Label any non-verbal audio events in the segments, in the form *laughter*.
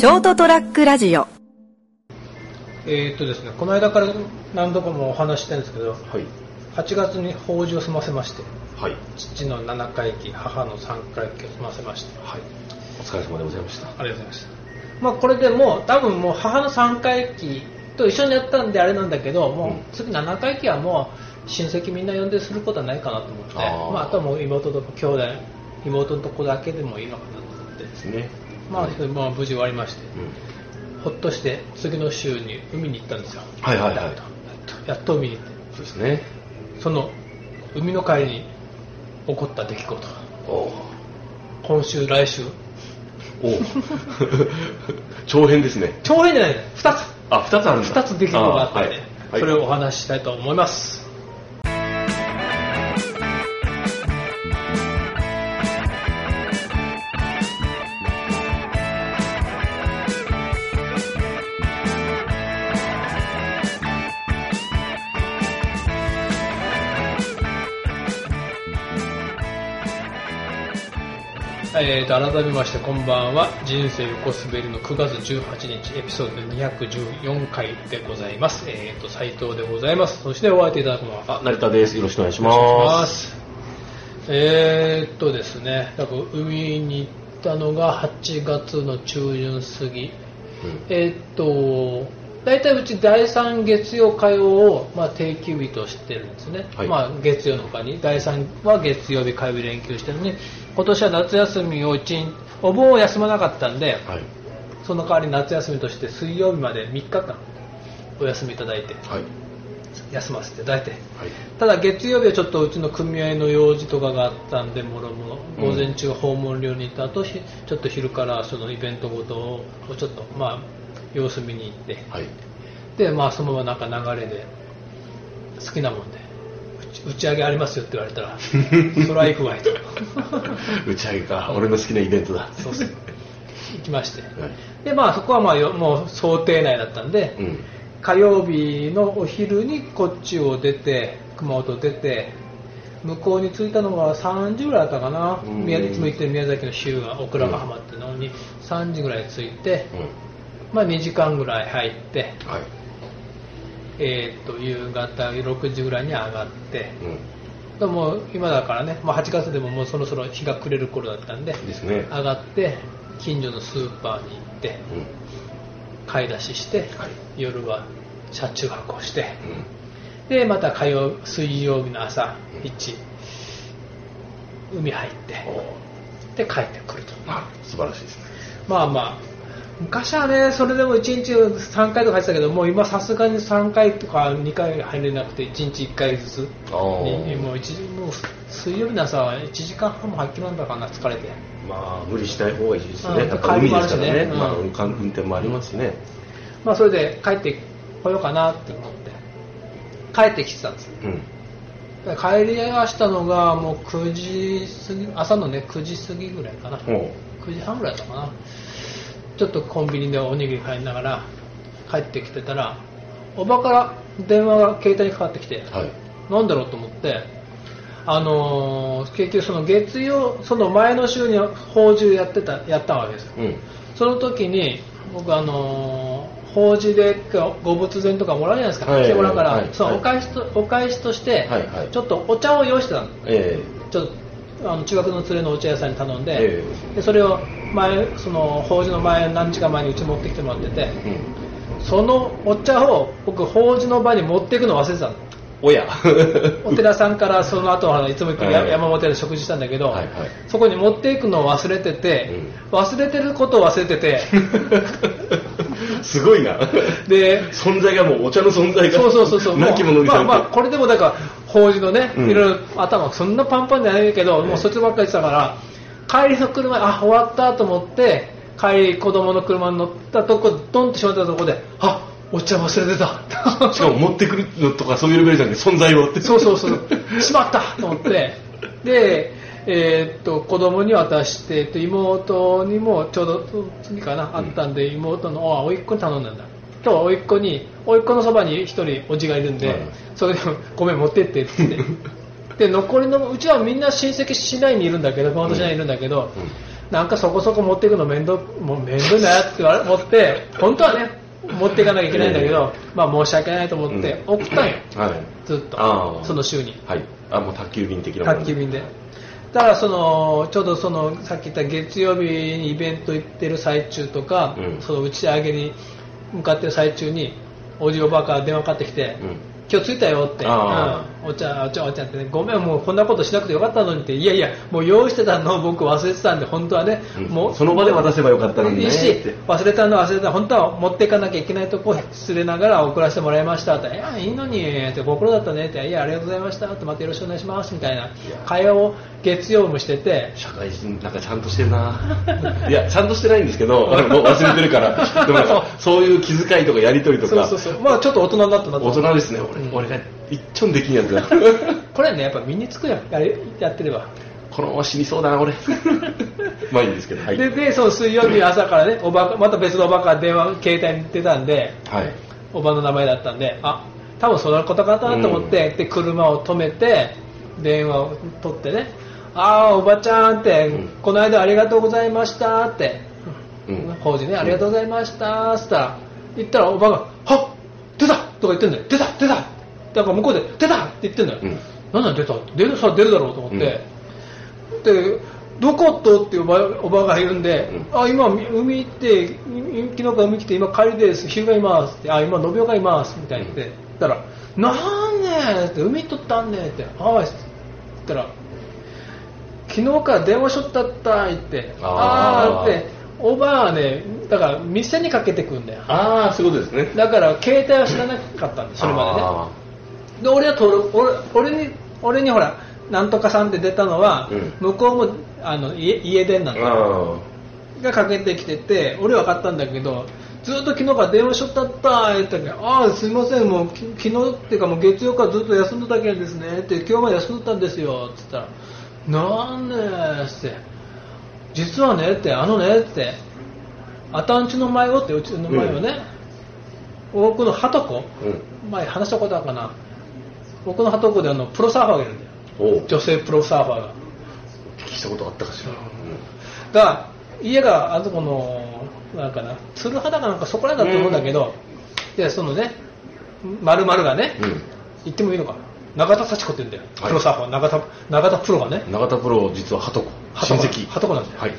ショートトラックラジオえーっとですね、この間から何度かもお話ししてるんですけど、はい。8月に法事を済ませまして、はい。父の7回忌、母の3回忌を済ませまして、はい。お疲れ様でございました。ありがとうございました。まあこれでもう、多分もう母の3回忌と一緒にやったんであれなんだけど、もう次7回忌はもう親戚みんな呼んですることはないかなと思って、あーまああとはもう妹と兄弟、妹のとこだけでもいいのかなと思って、ですね。まあ、うんまあ無事終わりまして、うん。ほっとして次の週に海に行ったんですよ。はいはいはい。やっと、海に行って。そうですね。その海の帰りに起こった出来事。お今週来週。おお長編ですね。長編じゃない。2つ。あ、二つあるんだ。2つ出来事があったんで、はい。はい。それをお話ししたいと思いますえー、と改めましてこんばんは。人生横滑りの9月18日エピソード214回でございます。えー、と斉藤でございます。そしてお相手いただくのはあ、成田です。よろしくお願いしま。す。すえー、っとですねだから海に行ったのが8月の中旬過ぎ。うん。えーっと大体うち第3月曜火曜を、まあ、定休日としてるんですね、はい。まあ、月曜の他に。第3は月曜日火曜日連休してるのに今年は夏休みを1日お盆を休まなかったんではい。その代わり夏休みとして水曜日まで3日間お休みいただいてはい。休ませていただいてはい。ただ月曜日はちょっとうちの組合の用事とかがあったんでもろもろ午前中訪問料に行った後ひちょっと昼からそのイベントごとをちょっとまあ様子見に行ってはい。でまあそのままなんか流れで好きなもんで打ち上げありますよって言われたら *laughs* それは行くわいと打ち上げか。俺の好きなイベントだ。そうそう行きましてはい。でまあそこはまあよもう想定内だったんで、うん。火曜日のお昼にこっちを出て熊本出て向こうに着いたのが3時ぐらいだったかなうん宮いつも行ってる宮崎の週がオクラが浜っていうのに3時ぐらい着いて、うん。まあ、2時間ぐらい入って、はい。えー、と夕方6時ぐらいに上がってうん。でも今だからね、まあ、8月でももうそろそろ日が暮れる頃だったんでですね。上がって近所のスーパーに行ってうん。買い出しして、はい夜は車中泊をして、うん。でまた火曜水曜日の朝うん1海入っておで帰ってくるとあ、素晴らしいですね。まあまあ昔はねそれでも1日3回とか入ってたけどもう今さすがに3回とか2回入れなくて1日1回ずつ。もう一時もう水曜日の朝は1時間半も入ってなんだかな疲れて。まあ、無理しない方がいいですね。うんやっぱ海ですからね。まあ、うん。運運転もありますしね。まあそれで帰ってこようかなって思って。帰ってきてたんですうん。帰り合わしたのがもう9時過ぎ朝のね9時過ぎぐらいかな。おう。9時半ぐらいだったかなちょっとコンビニでおにぎり買いながら帰ってきてたらおばから電話が携帯にかかってきてはい。なんだろうと思ってあのー結局その月曜その前の週に法事やってたやったわけですよ。うん。その時に僕あのー法事でご仏前とかもらうじゃないですか、はい。来てもらうから、はい。そのはい。お返しとお返しとして、はい。はい。ちょっとお茶を用意してたの。えちょっとあの中学の連れのお茶屋さんに頼んで,、え。でそれを前その法事の前何日か前にうち持ってきてもらっててえうん。そのお茶を僕法事の場に持っていくの忘れてたのおや。お寺さんからその後あのいつも行く山本屋で食事したんだけど、はいはいそこに持っていくのを忘れてて、忘れてることを忘れてて *laughs* すごいな。で存在がもうお茶の存在が。そうそうそうそう。なきも。まあまあ、これでもだから、法事のね、うんいろいろ頭、そんなパンパンじゃないけど、もうそっちばっかりしたから、帰りの車、あ、終わったと思って、帰り子供の車に乗ったとこ、ドンってしまったとこで、あ、お茶忘れてた。しかも持ってくるのとかそういうレベルじゃなくて存在をって。そうそうそう。しまったと思って。で、えーっと、子供に渡して、えっと妹にもちょうど次かな、あったんで、妹の、あ、甥っ子に頼んだんだ。今日は甥っ子に、甥っ子のそばに一人おじがいるんで、はいそれでごめん持ってってって。*laughs* で、残りの、うちはみんな親戚市内にいるんだけど、熊本市内にいるんだけど、なんかそこそこ持っていくの面倒もう面倒だよって思って本当はね持っていかなきゃいけないんだけど、まあ申し訳ないと思って送ったんよ、はい。ずっとその週に。はい。あ、もう宅急便的な宅急便で。だからそのちょうどそのさっき言った月曜日にイベント行ってる最中とか、うん。その打ち上げに向かってる最中におじおばあから電話かかってきて、うん。今日着いたよって、あうんお茶、お茶、お茶ってね、ごめん、もうこんなことしなくてよかったのにって、いやいや、もう用意してたのを僕忘れてたんで、本当はね、うん。もうその場で渡せばよかったのにね。いいし忘れたのは忘れた、本当は持っていかなきゃいけないとこ失礼ながら送らせてもらいましたって、いや、いいのにって、ご苦労だったねって、いや、ありがとうございました。って、またよろしくお願いします。みたいな。会話を月曜もしてて、社会人なんかちゃんとしてるな。*laughs* いやちゃんとしてないんですけど俺もう忘れてるから。でもなんかそういう気遣いとかやり取りとか。そうそうそう、まあちょっと大人になったなと。大人ですね俺,、うん。俺が一丁できんやつだ。*laughs* これね、やっぱ身につくやん、やれ？やってれば。このまま死にそうだな俺。*laughs* まあいいんですけどはい。で、で、その水曜日朝からね、おばまた別のおばから電話、携帯に出たんで、はい。おばの名前だったんで、あ、多分そのことかなと思って、で、車を止めて、電話を取ってね、ああ、おばちゃんって、うん。この間ありがとうございましたって、うん。工事ね、ありがとうございましたって言ったら、言ったらおばが、はっ出たとか言ってんだよ。出た出ただから向こうで、出たって言ってんだよ。うん。なんだ出た出る、それ出るだろうと思って、で、どことっておばおばがいるんで、うあ、今、海行って、い昨日から海来て、今帰りです、昼がいますって、あ、今、信代がいます、みたいに言って、言ったら、なんねって、海とったんねって、はい、って言ったら、昨日から電話しとったったいって、あー。あーって、おばはね、だから店にかけてくんだよ。ああそういうことですね。だから携帯は知らなかったんで、それまでね。あで俺は登録俺俺に俺にほらなんとかさんって出たのは、うん。向こうもあの家家電なーの。あがかけてきてて俺は分かったんだけどずっと昨日から電話しとったった言ったけどああすいませんもうき昨日っていうかもう月曜からずっと休んでたけんですねって今日まで休んでたんですよって言ったらなんでって。実はねってあのねって。あたんちの前をってうちの前をね、僕のはとこ。ーうん。前話したことあるかな僕のはとこであのプロサーファーがいるんだよ。女性プロサーファーが。お聞きしたことあったかしら、が家があそこのなんかな鶴肌かなんかそこら辺だと思うんだけど、でそのね丸々がね、うん。言ってもいいのかな。永田幸子って言うんだよ、はい。プロサーファー。永田永田プロがね。永田プロ実ははとこ親戚。はとこなんだよ。はい。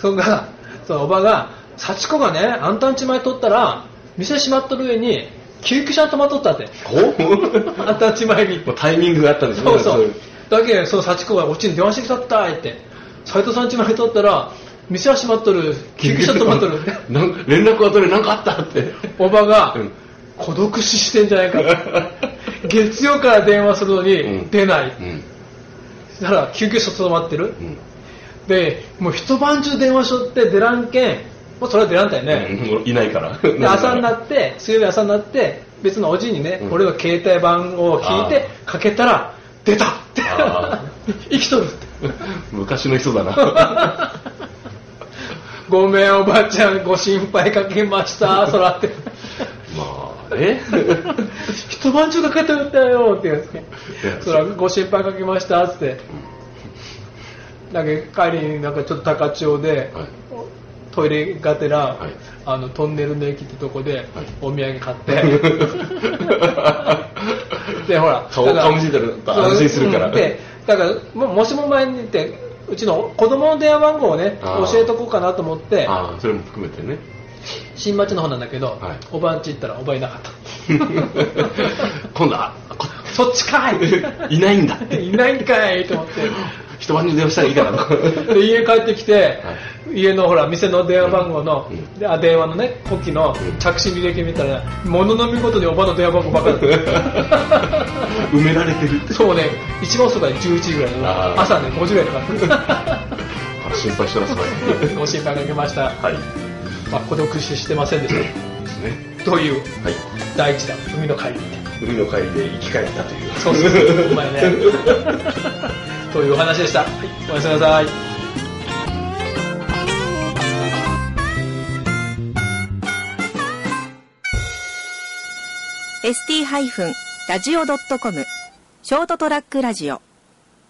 それがそのおばが幸子がねあんたんち前取ったら店閉まっとる上に救急車止まっとったって。おあんたんち前に。タイミングがあったんですね。そうそう。いだけどその幸子がうちに電話してきたったいって。斎藤さん家まで取ったら店は閉まっとる。救急車止まっとる。*laughs* なん連絡が取れなんかあったって。おばがうん。孤独死してんじゃないか。と *laughs* 月曜から電話するのにうん。出ない、うん。そしたら救急車止まってる、うん。でもう一晩中電話しとって出らんけんもうそれは出らんたよね、うんいないから。で朝になって *laughs* 水曜日朝になって別のおじにね、うん。俺が携帯番号を聞いてかけたら出たって。あ *laughs* 生きとるって。*laughs* 昔の人だな。ごめんおばあちゃんご心配かけましたそらって。まあね一晩中かけてったよって言うんですね。そらご心配かけましたっつって。だけど帰りになんかちょっと高千穂で、はいトイレがてら、はい。あのトンネルの駅ってとこで、お土産買って。*laughs* でほら顔見せたら安心するから。うんでだからももしも前に言ってうちの子供の電話番号をね教えとこうかなと思ってああそれも含めてね。新町の方なんだけど、はい。おばんち行ったらおばいなかった。*laughs* 今度はこそっちかい！*laughs* いないんだいないんかい！と思って一晩中電話したらいいかなと *laughs* で家帰ってきて、家のほら店の電話番号の、うん。であ電話のね呼気のうん。着信履歴見たらものの見事におばの電話番号ばっかり *laughs* 埋められてる。ってそうね。一番遅くは11時ぐらいの朝ね5時ぐらいかあ心配してますね。ら *laughs* ご心配かけました、はい。まあ、孤独死してませんでしですね。たというはい。第一弾海の帰り海の帰りで生き返ったという。そうそうそう。うまいねというお話でした、はい、おやすみなさい。ー ST-radio.com ショートトラックラジオ。